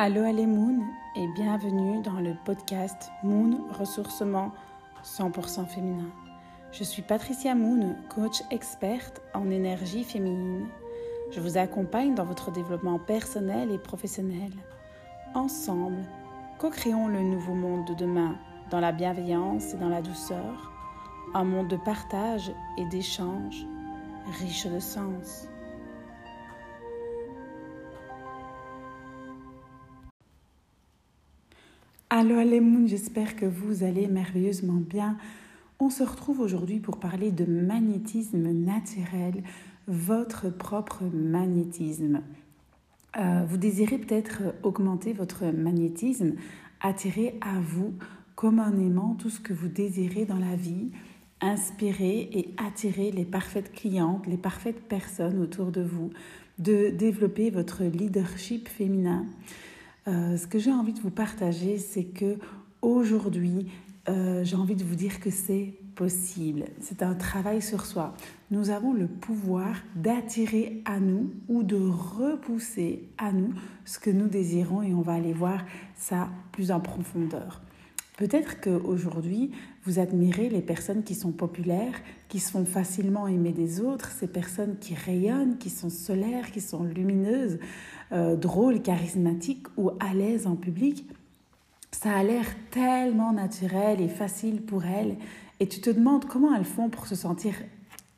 Allô, allez Moon et bienvenue dans le podcast Moon Ressourcement 100% féminin. Je suis Patricia Moon, coach experte en énergie féminine. Je vous accompagne dans votre développement personnel et professionnel. Ensemble, co-créons le nouveau monde de demain dans la bienveillance et dans la douceur, un monde de partage et d'échange riche de sens. Allô les moons, j'espère que vous allez merveilleusement bien. On se retrouve aujourd'hui pour parler de magnétisme naturel, votre propre magnétisme. Euh, vous désirez peut-être augmenter votre magnétisme, attirer à vous communément tout ce que vous désirez dans la vie, inspirer et attirer les parfaites clientes, les parfaites personnes autour de vous, de développer votre leadership féminin. Euh, ce que j'ai envie de vous partager, c'est que aujourd'hui, euh, j'ai envie de vous dire que c'est possible. C'est un travail sur soi. Nous avons le pouvoir d'attirer à nous ou de repousser à nous ce que nous désirons et on va aller voir ça plus en profondeur. Peut-être qu'aujourd'hui, vous admirez les personnes qui sont populaires, qui se font facilement aimer des autres, ces personnes qui rayonnent, qui sont solaires, qui sont lumineuses, euh, drôles, charismatiques ou à l'aise en public. Ça a l'air tellement naturel et facile pour elles. Et tu te demandes comment elles font pour se sentir,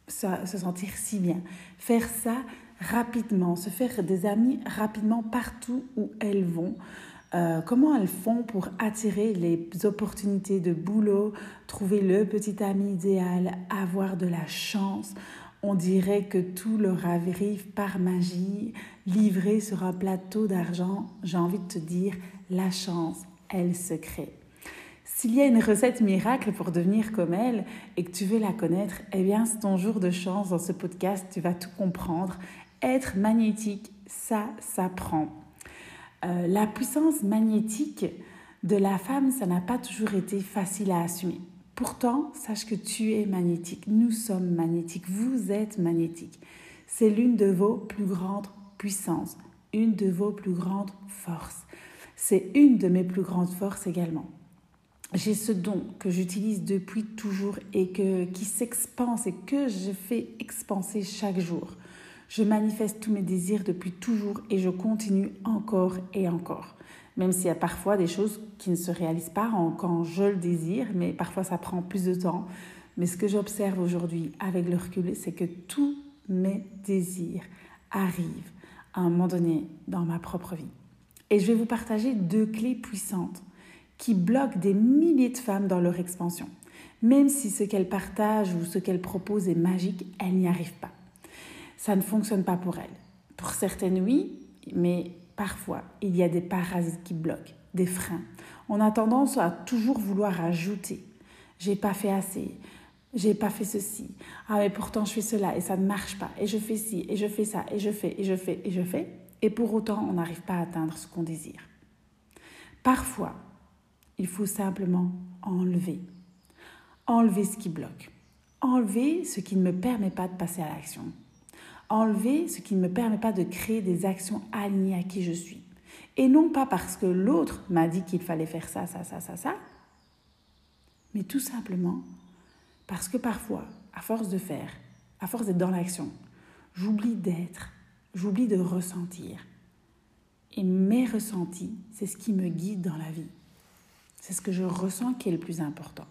se sentir si bien. Faire ça rapidement, se faire des amis rapidement partout où elles vont. Euh, comment elles font pour attirer les opportunités de boulot, trouver le petit ami idéal, avoir de la chance? On dirait que tout leur arrive par magie, livré sur un plateau d'argent. J'ai envie de te dire, la chance, elle se crée. S'il y a une recette miracle pour devenir comme elle et que tu veux la connaître, eh bien, c'est ton jour de chance dans ce podcast, tu vas tout comprendre. Être magnétique, ça s'apprend. Euh, la puissance magnétique de la femme, ça n'a pas toujours été facile à assumer. Pourtant, sache que tu es magnétique, nous sommes magnétiques, vous êtes magnétique. C'est l'une de vos plus grandes puissances, une de vos plus grandes forces. C'est une de mes plus grandes forces également. J'ai ce don que j'utilise depuis toujours et que, qui s'expanse et que je fais expanser chaque jour. Je manifeste tous mes désirs depuis toujours et je continue encore et encore. Même s'il y a parfois des choses qui ne se réalisent pas quand je le désire, mais parfois ça prend plus de temps. Mais ce que j'observe aujourd'hui avec le recul, c'est que tous mes désirs arrivent à un moment donné dans ma propre vie. Et je vais vous partager deux clés puissantes qui bloquent des milliers de femmes dans leur expansion. Même si ce qu'elles partagent ou ce qu'elles proposent est magique, elles n'y arrivent pas ça ne fonctionne pas pour elles. Pour certaines, oui, mais parfois, il y a des parasites qui bloquent, des freins. On a tendance à toujours vouloir ajouter. J'ai pas fait assez. J'ai pas fait ceci. Ah, mais pourtant, je fais cela et ça ne marche pas. Et je fais ci, et je fais ça, et je fais, et je fais, et je fais. Et pour autant, on n'arrive pas à atteindre ce qu'on désire. Parfois, il faut simplement enlever. Enlever ce qui bloque. Enlever ce qui ne me permet pas de passer à l'action enlever ce qui ne me permet pas de créer des actions alignées à qui je suis. Et non pas parce que l'autre m'a dit qu'il fallait faire ça, ça, ça, ça, ça, mais tout simplement parce que parfois, à force de faire, à force d'être dans l'action, j'oublie d'être, j'oublie de ressentir. Et mes ressentis, c'est ce qui me guide dans la vie. C'est ce que je ressens qui est le plus important.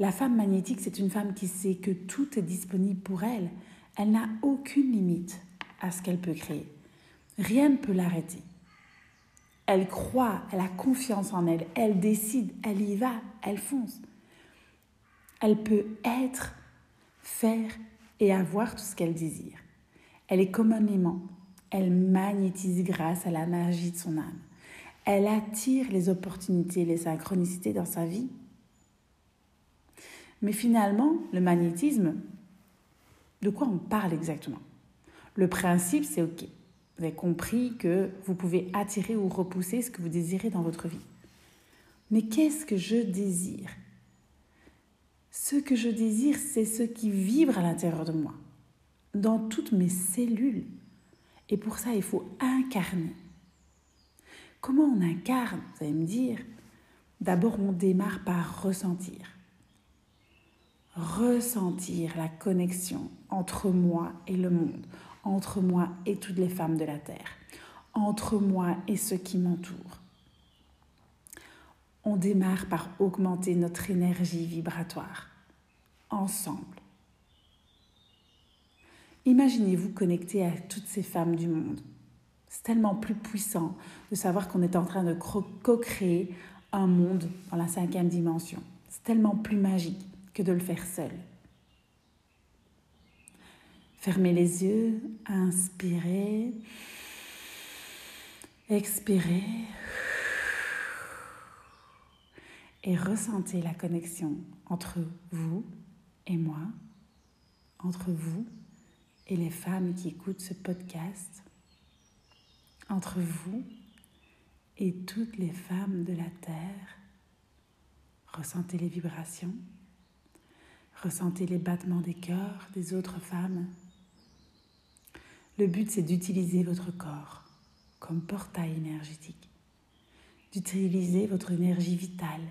La femme magnétique, c'est une femme qui sait que tout est disponible pour elle. Elle n'a aucune limite à ce qu'elle peut créer. Rien ne peut l'arrêter. Elle croit, elle a confiance en elle, elle décide, elle y va, elle fonce. Elle peut être, faire et avoir tout ce qu'elle désire. Elle est comme un aimant. Elle magnétise grâce à la magie de son âme. Elle attire les opportunités, les synchronicités dans sa vie. Mais finalement, le magnétisme, de quoi on parle exactement? Le principe, c'est OK. Vous avez compris que vous pouvez attirer ou repousser ce que vous désirez dans votre vie. Mais qu'est-ce que je désire? Ce que je désire, c'est ce qui vibre à l'intérieur de moi, dans toutes mes cellules. Et pour ça, il faut incarner. Comment on incarne? Vous allez me dire. D'abord, on démarre par ressentir. Ressentir la connexion entre moi et le monde, entre moi et toutes les femmes de la Terre, entre moi et ceux qui m'entourent. On démarre par augmenter notre énergie vibratoire, ensemble. Imaginez-vous connecté à toutes ces femmes du monde. C'est tellement plus puissant de savoir qu'on est en train de co-créer un monde dans la cinquième dimension. C'est tellement plus magique de le faire seul. Fermez les yeux, inspirez, expirez et ressentez la connexion entre vous et moi, entre vous et les femmes qui écoutent ce podcast, entre vous et toutes les femmes de la Terre. Ressentez les vibrations, ressentez les battements des cœurs des autres femmes. Le but, c'est d'utiliser votre corps comme portail énergétique, d'utiliser votre énergie vitale,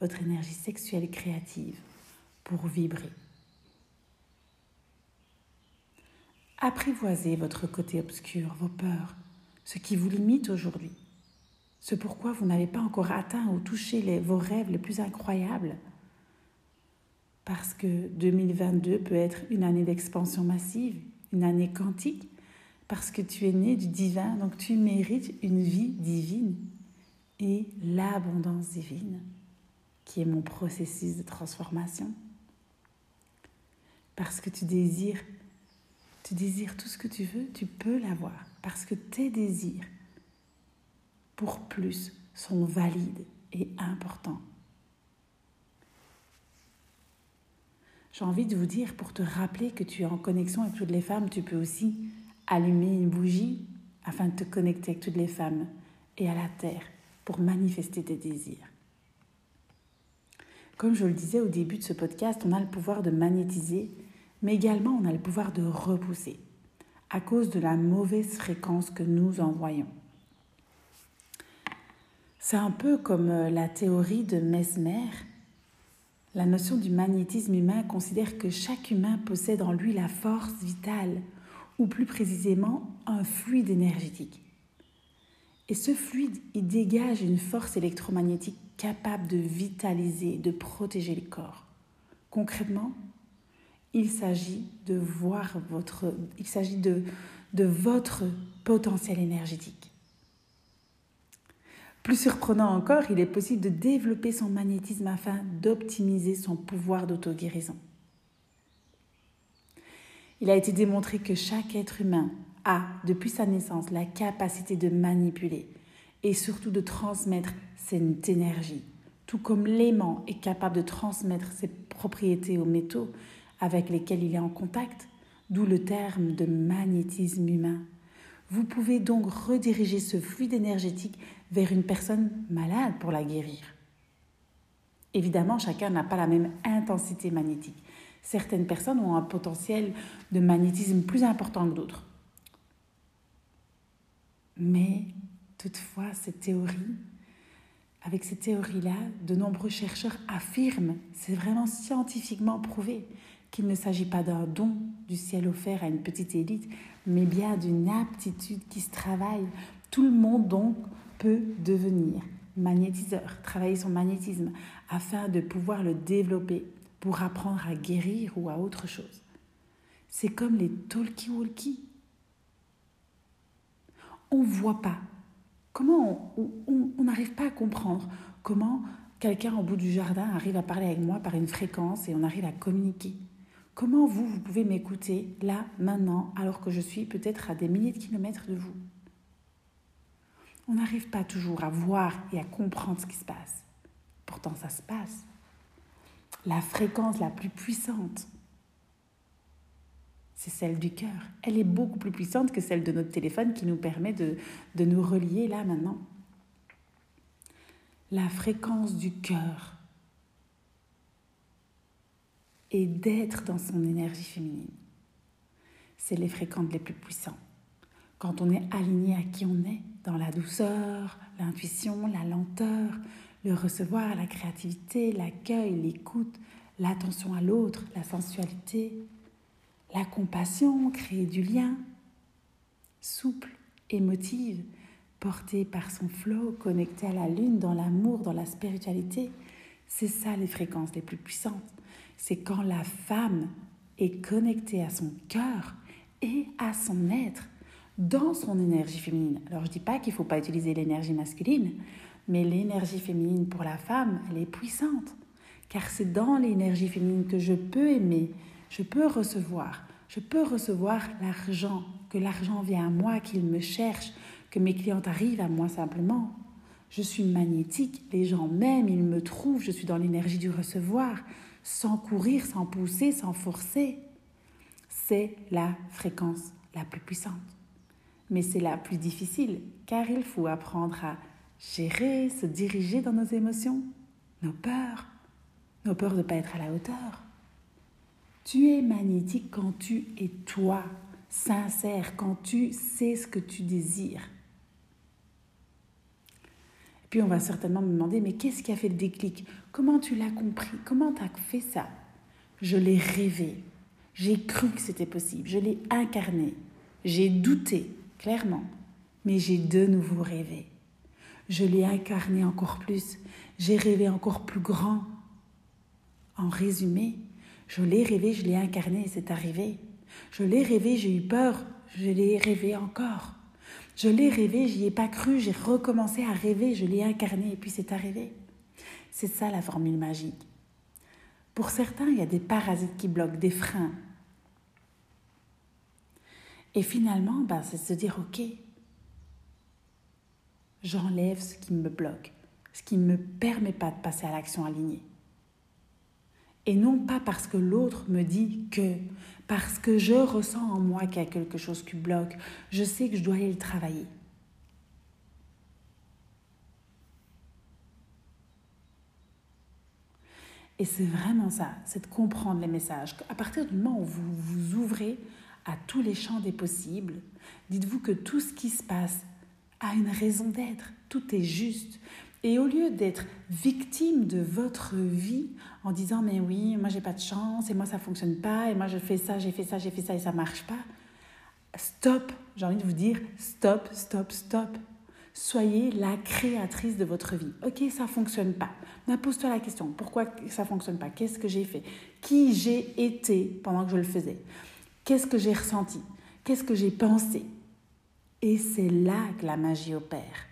votre énergie sexuelle créative pour vibrer. Apprivoisez votre côté obscur, vos peurs, ce qui vous limite aujourd'hui, ce pourquoi vous n'avez pas encore atteint ou touché vos rêves les plus incroyables. Parce que 2022 peut être une année d'expansion massive, une année quantique, parce que tu es né du divin, donc tu mérites une vie divine et l'abondance divine, qui est mon processus de transformation. Parce que tu désires, tu désires tout ce que tu veux, tu peux l'avoir, parce que tes désirs pour plus sont valides et importants. J'ai envie de vous dire, pour te rappeler que tu es en connexion avec toutes les femmes, tu peux aussi allumer une bougie afin de te connecter avec toutes les femmes et à la terre pour manifester tes désirs. Comme je le disais au début de ce podcast, on a le pouvoir de magnétiser, mais également on a le pouvoir de repousser à cause de la mauvaise fréquence que nous envoyons. C'est un peu comme euh, la théorie de Mesmer. La notion du magnétisme humain considère que chaque humain possède en lui la force vitale, ou plus précisément un fluide énergétique. Et ce fluide, il dégage une force électromagnétique capable de vitaliser, de protéger le corps. Concrètement, il s'agit de voir votre, il s'agit de, de votre potentiel énergétique. Plus surprenant encore, il est possible de développer son magnétisme afin d'optimiser son pouvoir d'auto-guérison. Il a été démontré que chaque être humain a, depuis sa naissance, la capacité de manipuler et surtout de transmettre cette énergie, tout comme l'aimant est capable de transmettre ses propriétés aux métaux avec lesquels il est en contact, d'où le terme de magnétisme humain. Vous pouvez donc rediriger ce fluide énergétique vers une personne malade pour la guérir. Évidemment, chacun n'a pas la même intensité magnétique. Certaines personnes ont un potentiel de magnétisme plus important que d'autres. Mais toutefois, cette théorie, avec ces théories-là, de nombreux chercheurs affirment, c'est vraiment scientifiquement prouvé, qu'il ne s'agit pas d'un don du ciel offert à une petite élite, mais bien d'une aptitude qui se travaille. Tout le monde donc devenir magnétiseur, travailler son magnétisme afin de pouvoir le développer pour apprendre à guérir ou à autre chose. C'est comme les talkie-walkie. On voit pas. Comment on n'arrive pas à comprendre comment quelqu'un au bout du jardin arrive à parler avec moi par une fréquence et on arrive à communiquer. Comment vous, vous pouvez m'écouter là, maintenant, alors que je suis peut-être à des milliers de kilomètres de vous? On n'arrive pas toujours à voir et à comprendre ce qui se passe. Pourtant, ça se passe. La fréquence la plus puissante, c'est celle du cœur. Elle est beaucoup plus puissante que celle de notre téléphone qui nous permet de, nous relier là maintenant. La fréquence du cœur et d'être dans son énergie féminine. C'est les fréquences les plus puissantes. Quand on est aligné à qui on est, dans la douceur, l'intuition, la lenteur, le recevoir, la créativité, l'accueil, l'écoute, l'attention à l'autre, la sensualité, la compassion, créer du lien, souple, émotive, portée par son flot, connectée à la lune, dans l'amour, dans la spiritualité. C'est ça les fréquences les plus puissantes. C'est quand la femme est connectée à son cœur et à son être dans son énergie féminine. Alors je ne dis pas qu'il ne faut pas utiliser l'énergie masculine, mais l'énergie féminine pour la femme, elle est puissante. Car c'est dans l'énergie féminine que je peux aimer, je peux recevoir, je peux recevoir l'argent, que l'argent vient à moi, qu'il me cherche, que mes clientes arrivent à moi simplement. Je suis magnétique, les gens m'aiment, ils me trouvent, je suis dans l'énergie du recevoir, sans courir, sans pousser, sans forcer. C'est la fréquence la plus puissante mais c'est la plus difficile car il faut apprendre à gérer, se diriger dans nos émotions, nos peurs, nos peurs de ne pas être à la hauteur. Tu es magnétique quand tu es toi, sincère, quand tu sais ce que tu désires. Puis on va certainement me demander, mais qu'est-ce qui a fait le déclic? Comment tu l'as compris? Comment tu as fait ça? Je l'ai rêvé. J'ai cru que c'était possible. Je l'ai incarné. J'ai douté clairement, mais j'ai de nouveau rêvé. Je l'ai incarné encore plus, j'ai rêvé encore plus grand. En résumé, je l'ai rêvé, je l'ai incarné c'est arrivé. Je l'ai rêvé, j'ai eu peur, je l'ai rêvé encore. Je l'ai rêvé, j'y ai pas cru, j'ai recommencé à rêver, je l'ai incarné et puis c'est arrivé. C'est ça la formule magique. Pour certains, il y a des parasites qui bloquent, des freins, et finalement, ben, c'est se dire, OK, j'enlève ce qui me bloque, ce qui ne me permet pas de passer à l'action alignée. Et non pas parce que l'autre me dit que, parce que je ressens en moi qu'il y a quelque chose qui bloque, je sais que je dois aller le travailler. Et c'est vraiment ça, c'est de comprendre les messages. À partir du moment où vous vous ouvrez à tous les champs des possibles. Dites-vous que tout ce qui se passe a une raison d'être, tout est juste. Et au lieu d'être victime de votre vie en disant mais oui, moi j'ai pas de chance et moi ça fonctionne pas et moi je fais ça, j'ai fait ça, j'ai fait ça et ça marche pas. Stop, j'ai envie de vous dire stop, stop, stop. Soyez la créatrice de votre vie. Ok, ça fonctionne pas. Pose-toi la question pourquoi ça fonctionne pas? Qu'est-ce que j'ai fait? Qui j'ai été pendant que je le faisais? Qu'est-ce que j'ai ressenti? Qu'est-ce que j'ai pensé? Et c'est là que la magie opère.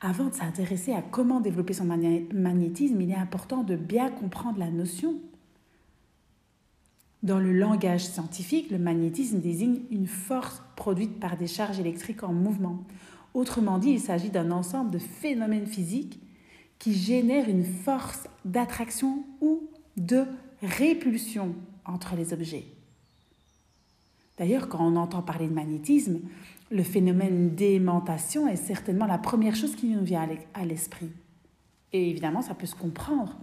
Avant de s'intéresser à comment développer son magnétisme, il est important de bien comprendre la notion. Dans le langage scientifique, le magnétisme désigne une force produite par des charges électriques en mouvement. Autrement dit, il s'agit d'un ensemble de phénomènes physiques qui génèrent une force d'attraction ou de répulsion entre les objets. D'ailleurs, quand on entend parler de magnétisme, le phénomène d'aimantation est certainement la première chose qui nous vient à l'esprit. Et évidemment, ça peut se comprendre.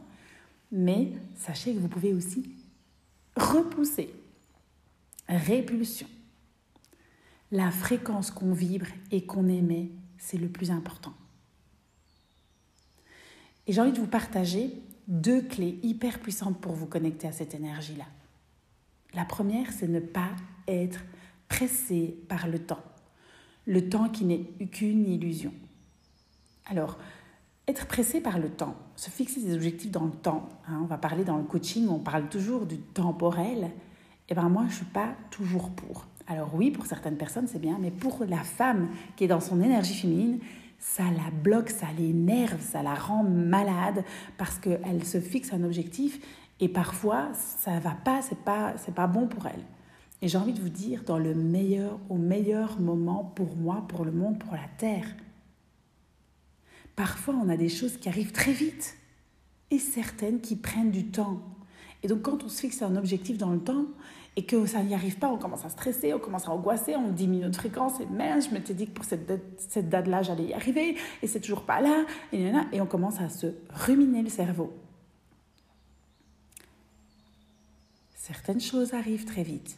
Mais sachez que vous pouvez aussi repousser. Répulsion. La fréquence qu'on vibre et qu'on émet, c'est le plus important. Et j'ai envie de vous partager deux clés hyper puissantes pour vous connecter à cette énergie-là. La première, c'est ne pas être pressé par le temps. Le temps qui n'est qu'une illusion. Alors, être pressé par le temps, se fixer des objectifs dans le temps, hein, on va parler dans le coaching, on parle toujours du temporel, et eh ben moi je ne suis pas toujours pour. Alors oui, pour certaines personnes c'est bien, mais pour la femme qui est dans son énergie féminine, ça la bloque, ça l'énerve, ça la rend malade parce qu'elle se fixe un objectif et parfois ça va pas, c'est pas, c'est pas bon pour elle. Et j'ai envie de vous dire, dans le meilleur, au meilleur moment pour moi, pour le monde, pour la terre. Parfois, on a des choses qui arrivent très vite et certaines qui prennent du temps. Et donc, quand on se fixe un objectif dans le temps, et que ça n'y arrive pas, on commence à stresser, on commence à angoisser, on diminue notre fréquence, et merde, je m'étais dit que pour cette date-là, j'allais y arriver, et c'est toujours pas là, et, et on commence à se ruminer le cerveau. Certaines choses arrivent très vite,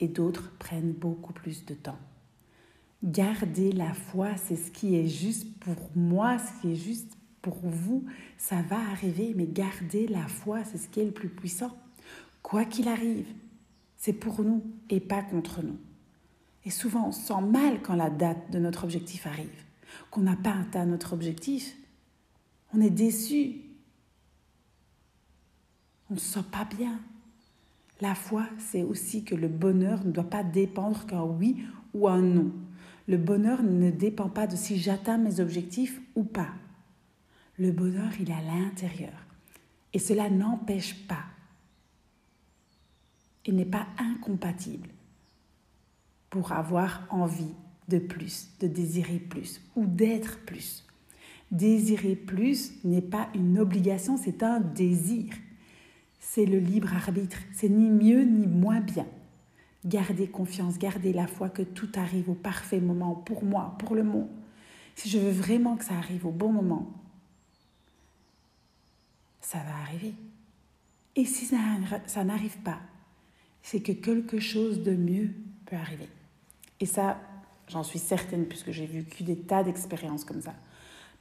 et d'autres prennent beaucoup plus de temps. Garder la foi, c'est ce qui est juste pour moi, ce qui est juste pour vous. Ça va arriver, mais garder la foi, c'est ce qui est le plus puissant. Quoi qu'il arrive, c'est pour nous et pas contre nous. Et souvent, on se sent mal quand la date de notre objectif arrive, qu'on n'a pas atteint notre objectif. On est déçu. On ne se sent pas bien. La foi, c'est aussi que le bonheur ne doit pas dépendre qu'un oui ou un non. Le bonheur ne dépend pas de si j'atteins mes objectifs ou pas. Le bonheur, il est à l'intérieur. Et cela n'empêche pas. Il n'est pas incompatible pour avoir envie de plus, de désirer plus ou d'être plus. Désirer plus n'est pas une obligation, c'est un désir c'est le libre arbitre. C'est ni mieux ni moins bien. Gardez confiance, gardez la foi que tout arrive au parfait moment pour moi, pour le monde. Si je veux vraiment que ça arrive au bon moment, ça va arriver. Et si ça, ça n'arrive pas, c'est que quelque chose de mieux peut arriver. Et ça, j'en suis certaine puisque j'ai vécu des tas d'expériences comme ça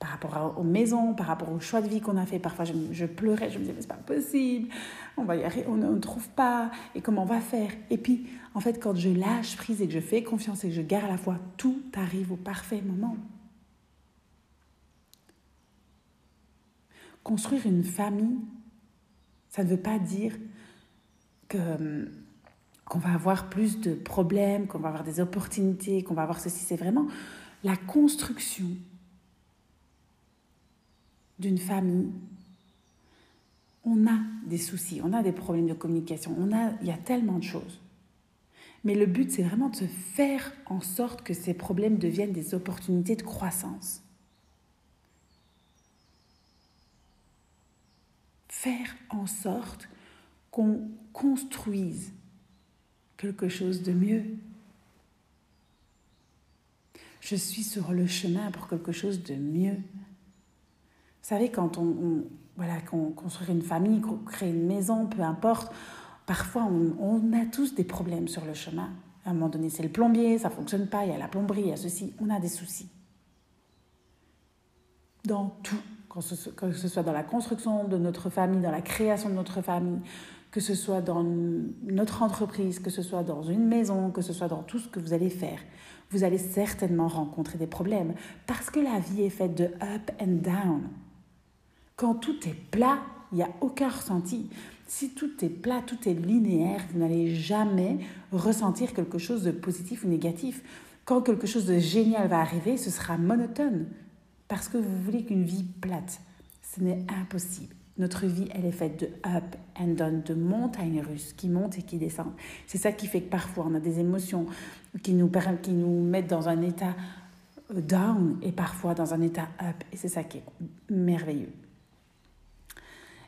par rapport aux maisons, par rapport au choix de vie qu'on a fait. Parfois, je, pleurais, je me disais, mais c'est pas possible, on va y arriver, on ne trouve pas, et comment on va faire? Et puis, en fait, quand je lâche prise et que je fais confiance et que je garde la foi, tout arrive au parfait moment. Construire une famille, ça ne veut pas dire que qu'on va avoir plus de problèmes, qu'on va avoir des opportunités, qu'on va avoir ceci. C'est vraiment la construction d'une famille, on a des soucis, on a des problèmes de communication, on a, il y a tellement de choses. Mais le but, c'est vraiment de se faire en sorte que ces problèmes deviennent des opportunités de croissance. Faire en sorte qu'on construise quelque chose de mieux. Je suis sur le chemin pour quelque chose de mieux. Vous savez, quand on, voilà, qu'on construit une famille, qu'on crée une maison, peu importe, parfois on, a tous des problèmes sur le chemin. À un moment donné, c'est le plombier, ça ne fonctionne pas, il y a la plomberie, il y a ceci, on a des soucis. Dans tout, que ce soit dans la construction de notre famille, dans la création de notre famille, que ce soit dans notre entreprise, que ce soit dans une maison, que ce soit dans tout ce que vous allez faire, vous allez certainement rencontrer des problèmes parce que la vie est faite de up and down. Quand tout est plat, il n'y a aucun ressenti. Si tout est plat, tout est linéaire, vous n'allez jamais ressentir quelque chose de positif ou négatif. Quand quelque chose de génial va arriver, ce sera monotone. Parce que vous voulez qu'une vie plate. Ce n'est impossible. Notre vie, elle est faite de up and down, de montagnes russes qui montent et qui descendent. C'est ça qui fait que parfois on a des émotions qui nous, qui nous mettent dans un état down et parfois dans un état up. Et c'est ça qui est merveilleux.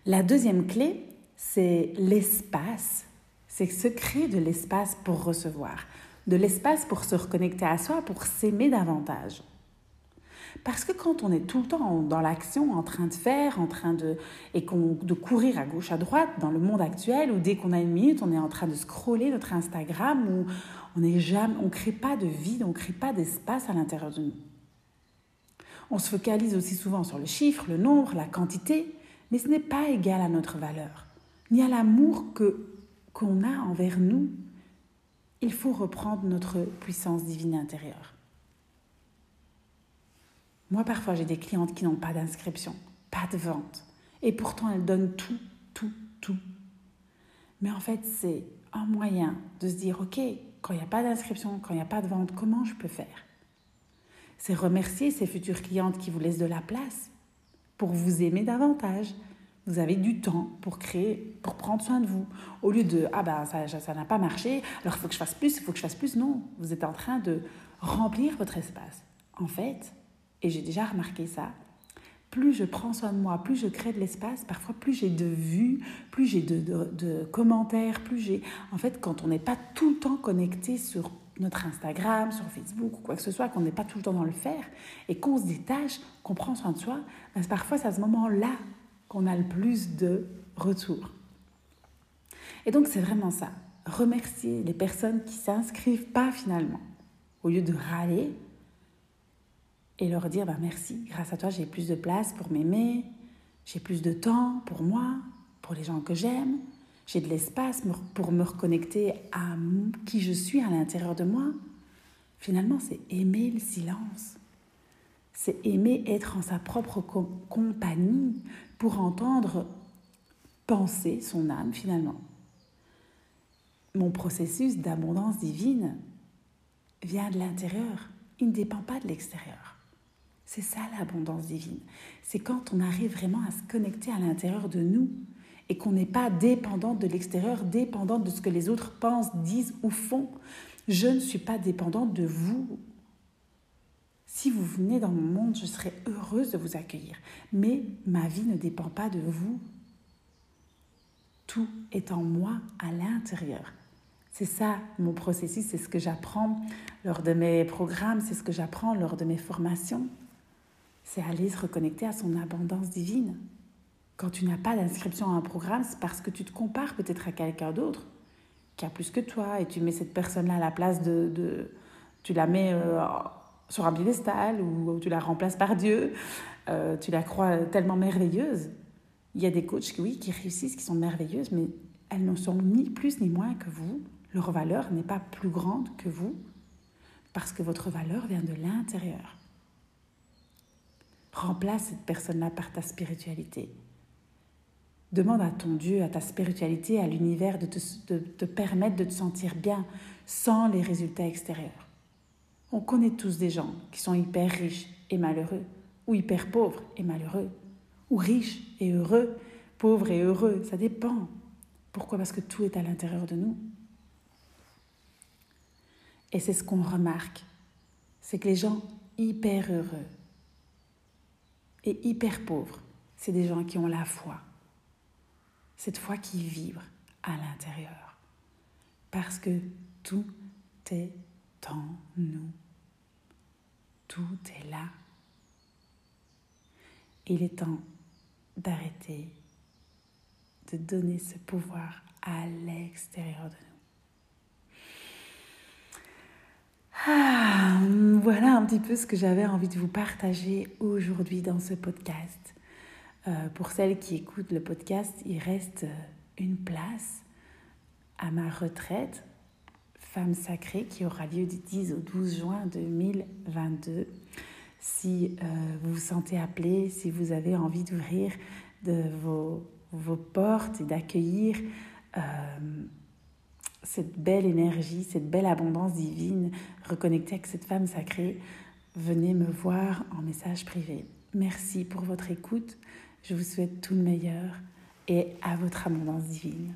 La deuxième clé, c'est l'espace. C'est se créer de l'espace pour recevoir, de l'espace pour se reconnecter à soi, pour s'aimer davantage. Parce que quand on est tout le temps dans l'action, en train de faire, en train de, et de courir à gauche, à droite dans le monde actuel, ou dès qu'on a une minute, on est en train de scroller notre Instagram, ou on ne jamais, on crée pas de vide, on crée pas d'espace à l'intérieur de nous. On se focalise aussi souvent sur le chiffre, le nombre, la quantité, mais ce n'est pas égal à notre valeur, ni à l'amour que qu'on a envers nous. Il faut reprendre notre puissance divine intérieure. Moi, parfois, j'ai des clientes qui n'ont pas d'inscription, pas de vente, et pourtant elles donnent tout, tout, tout. Mais en fait, c'est un moyen de se dire, OK, quand il n'y a pas d'inscription, quand il n'y a pas de vente, comment je peux faire? C'est remercier ces futures clientes qui vous laissent de la place pour vous aimer davantage. Vous avez du temps pour créer, pour prendre soin de vous. Au lieu de ah ben ça n'a pas marché, alors il faut que je fasse plus, il faut que je fasse plus. Non, vous êtes en train de remplir votre espace. En fait, et j'ai déjà remarqué ça, plus je prends soin de moi, plus je crée de l'espace, parfois plus j'ai de vues, plus j'ai de, commentaires, plus j'ai... En fait, quand on n'est pas tout le temps connecté sur notre Instagram, sur Facebook ou quoi que ce soit, qu'on n'est pas tout le temps dans le faire, et qu'on se détache, qu'on prend soin de soi, ben parfois c'est à ce moment-là qu'on a le plus de retours. Et donc c'est vraiment ça. remercier les personnes qui s'inscrivent pas finalement. Au lieu de râler et leur dire bah, merci, grâce à toi j'ai plus de place pour m'aimer, j'ai plus de temps pour moi, pour les gens que j'aime, j'ai de l'espace pour me reconnecter à qui je suis à l'intérieur de moi. Finalement, c'est aimer le silence. C'est aimer être en sa propre compagnie pour entendre penser son âme finalement. Mon processus d'abondance divine vient de l'intérieur. Il ne dépend pas de l'extérieur. C'est ça l'abondance divine. C'est quand on arrive vraiment à se connecter à l'intérieur de nous et qu'on n'est pas dépendante de l'extérieur, dépendante de ce que les autres pensent, disent ou font. Je ne suis pas dépendante de vous. Si vous venez dans mon monde, je serai heureuse de vous accueillir. Mais ma vie ne dépend pas de vous. Tout est en moi à l'intérieur. C'est ça mon processus, c'est ce que j'apprends lors de mes programmes, c'est ce que j'apprends lors de mes formations. C'est aller se reconnecter à son abondance divine. Quand tu n'as pas d'inscription à un programme, c'est parce que tu te compares peut-être à quelqu'un d'autre qui a plus que toi et tu mets cette personne-là à la place de, tu la mets euh, sur un piédestal ou, tu la remplaces par Dieu, euh, tu la crois tellement merveilleuse. Il y a des coachs qui, oui, qui réussissent, qui sont merveilleuses, mais elles ne sont ni plus ni moins que vous. Leur valeur n'est pas plus grande que vous parce que votre valeur vient de l'intérieur. Remplace cette personne-là par ta spiritualité. Demande à ton Dieu, à ta spiritualité, à l'univers de te, permettre de te sentir bien sans les résultats extérieurs. On connaît tous des gens qui sont hyper riches et malheureux, ou hyper pauvres et malheureux, ou riches et heureux, pauvres et heureux, ça dépend. Pourquoi? Parce que tout est à l'intérieur de nous. Et c'est ce qu'on remarque, c'est que les gens hyper heureux et hyper pauvres, c'est des gens qui ont la foi, cette foi qui vibre à l'intérieur. Parce que tout est en nous. Tout est là. Il est temps d'arrêter de donner ce pouvoir à l'extérieur de nous. Ah, voilà un petit peu ce que j'avais envie de vous partager aujourd'hui dans ce podcast. Euh, pour celles qui écoutent le podcast, il reste euh, une place à ma retraite Femme Sacrée qui aura lieu du 10 au 12 juin 2022. Si euh, vous vous sentez appelé, si vous avez envie d'ouvrir de vos, vos, portes et d'accueillir cette belle énergie, cette belle abondance divine, reconnecter avec cette femme sacrée, venez me voir en message privé. Merci pour votre écoute. Je vous souhaite tout le meilleur et à votre abondance divine.